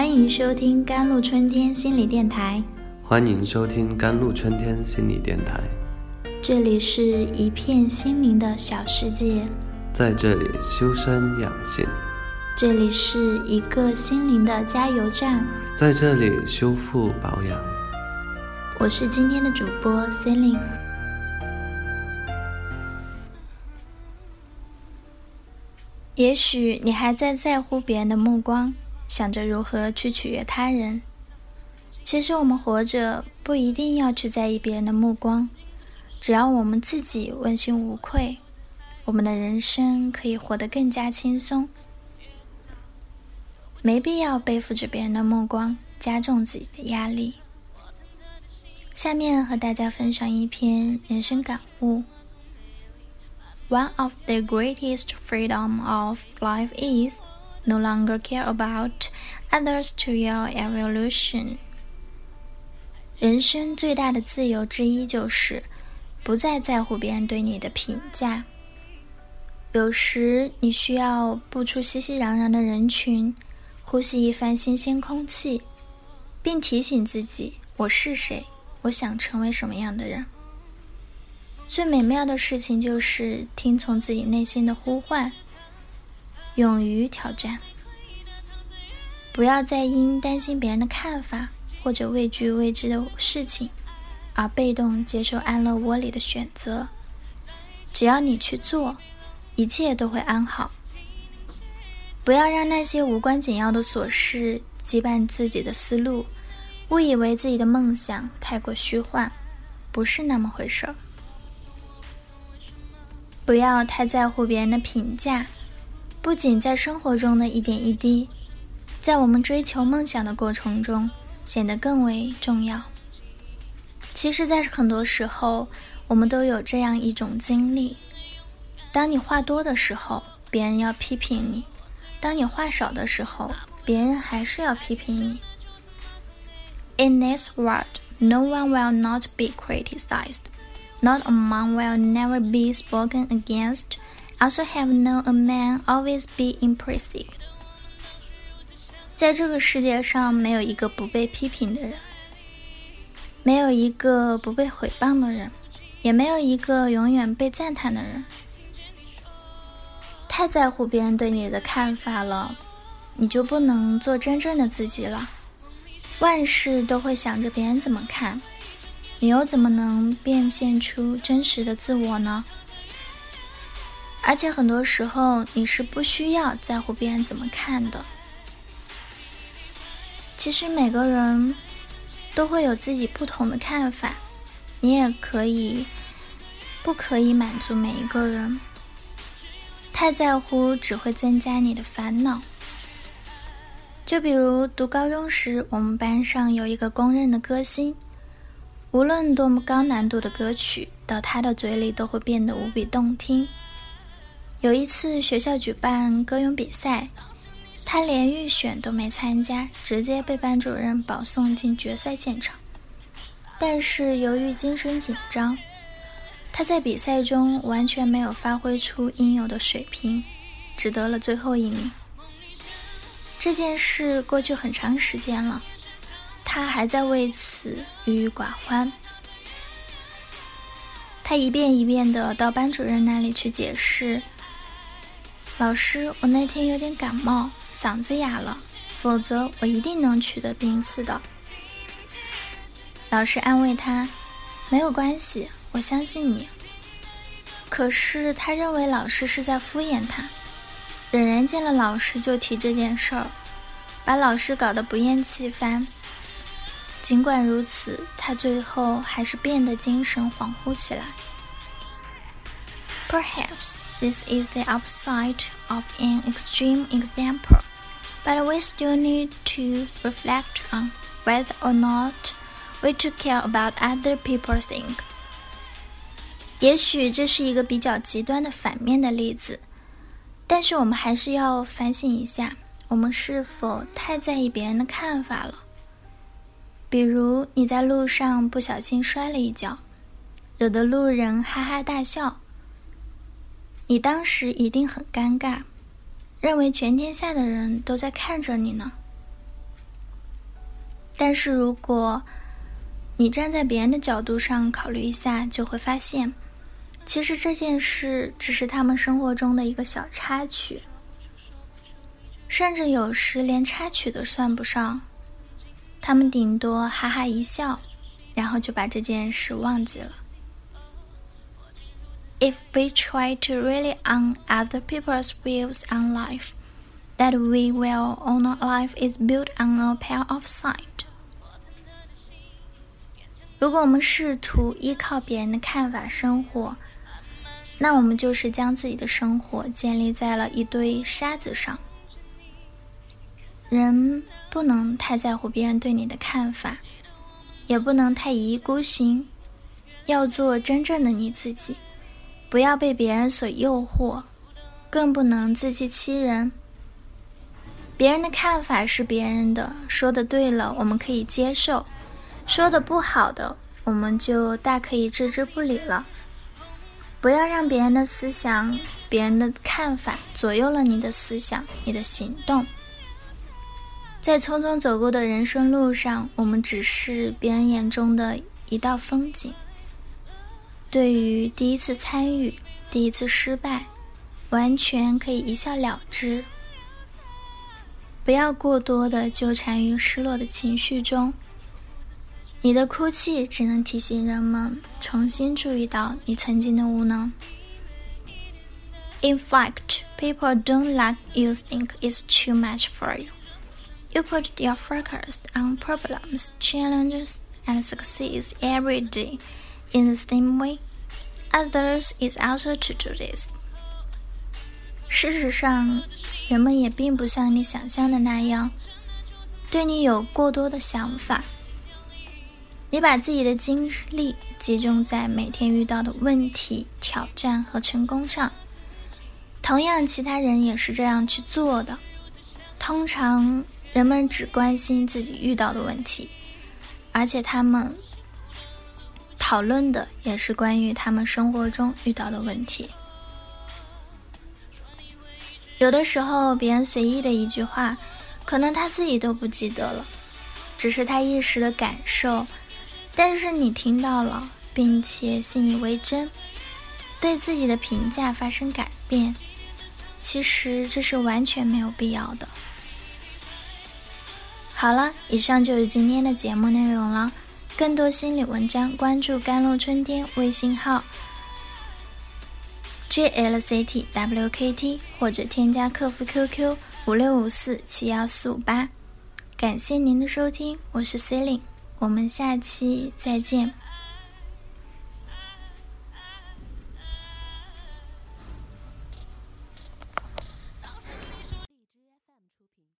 欢迎收听甘露春天心理电台。欢迎收听甘露春天心理电台。这里是一片心灵的小世界，在这里修身养性。这里是一个心灵的加油站，在这里修复保养。我是今天的主播 Celine。也许你还在在乎别人的目光。想着如何去取悦他人，其实我们活着不一定要去在意别人的目光，只要我们自己问心无愧，我们的人生可以活得更加轻松。没必要背负着别人的目光，加重自己的压力。下面和大家分享一篇人生感悟：One of the greatest freedom of life is. No longer care about others to your evolution。人生最大的自由之一就是不再在乎别人对你的评价。有时你需要步出熙熙攘攘的人群，呼吸一番新鲜空气，并提醒自己：我是谁？我想成为什么样的人？最美妙的事情就是听从自己内心的呼唤。勇于挑战，不要再因担心别人的看法或者畏惧未知的事情而被动接受安乐窝里的选择。只要你去做，一切都会安好。不要让那些无关紧要的琐事羁绊自己的思路，误以为自己的梦想太过虚幻，不是那么回事儿。不要太在乎别人的评价。不仅在生活中的一点一滴，在我们追求梦想的过程中显得更为重要。其实，在很多时候，我们都有这样一种经历：当你话多的时候，别人要批评你；当你话少的时候，别人还是要批评你。In this world, no one will not be criticized, not a man will never be spoken against. Also have known a man always be impressive。在这个世界上，没有一个不被批评的人，没有一个不被毁谤的人，也没有一个永远被赞叹的人。太在乎别人对你的看法了，你就不能做真正的自己了。万事都会想着别人怎么看，你又怎么能变现出真实的自我呢？而且很多时候，你是不需要在乎别人怎么看的。其实每个人都会有自己不同的看法，你也可以不可以满足每一个人。太在乎只会增加你的烦恼。就比如读高中时，我们班上有一个公认的歌星，无论多么高难度的歌曲，到他的嘴里都会变得无比动听。有一次学校举办歌咏比赛，他连预选都没参加，直接被班主任保送进决赛现场。但是由于精神紧张，他在比赛中完全没有发挥出应有的水平，只得了最后一名。这件事过去很长时间了，他还在为此郁郁寡欢。他一遍一遍的到班主任那里去解释。老师，我那天有点感冒，嗓子哑了，否则我一定能取得名次的。老师安慰他：“没有关系，我相信你。”可是他认为老师是在敷衍他，仍然见了老师就提这件事儿，把老师搞得不厌其烦。尽管如此，他最后还是变得精神恍惚起来。Perhaps this is the upside of an extreme example, but we still need to reflect on whether or not we to care about other people think. 也许这是一个比较极端的反面的例子，但是我们还是要反省一下，我们是否太在意别人的看法了？比如你在路上不小心摔了一跤，惹得路人哈哈大笑。 你当时一定很尴尬，认为全天下的人都在看着你呢。但是如果你站在别人的角度上考虑一下，就会发现，其实这件事只是他们生活中的一个小插曲，甚至有时连插曲都算不上。他们顶多哈哈一笑，然后就把这件事忘记了。If we try to really on other people's views on life, that we will own life is built on a pair of sight. 如果我们试图依靠别人的看法生活，那我们就是将自己的生活建立在了一堆沙子上。人不能太在乎别人对你的看法，也不能太一意孤行，要做真正的你自己， 不要被别人所诱惑，更不能自欺欺人。别人的看法是别人的，说的对了，我们可以接受；说的不好的，我们就大可以置之不理了。不要让别人的思想、别人的看法左右了你的思想、你的行动。在匆匆走过的人生路上，我们只是别人眼中的一道风景。对于第一次参与、第一次失败，完全可以一笑了之。不要过多的纠缠于失落的情绪中。你的哭泣只能提醒人们重新注意到你曾经的无能。In fact, people don't like you think it's too much for you. You put your focus on problems, challenges, and success every day in the same way. Others is also to do this. 事实上，人们也并不像你想象的那样，对你有过多的想法。你把自己的精力集中在每天遇到的问题、挑战和成功上。同样，其他人也是这样去做的。通常。人们只关心自己遇到的问题，而且他们讨论的也是关于他们生活中遇到的问题。有的时候，别人随意的一句话，可能他自己都不记得了，只是他一时的感受。但是你听到了，并且信以为真，对自己的评价发生改变，其实这是完全没有必要的。好了，以上就是今天的节目内容了。更多心理文章，关注“甘露春天”微信号 jlctwkt，或者添加客服 QQ 五六五四七幺四五八。感谢您的收听，我是 c e l i n e 我们下期再见。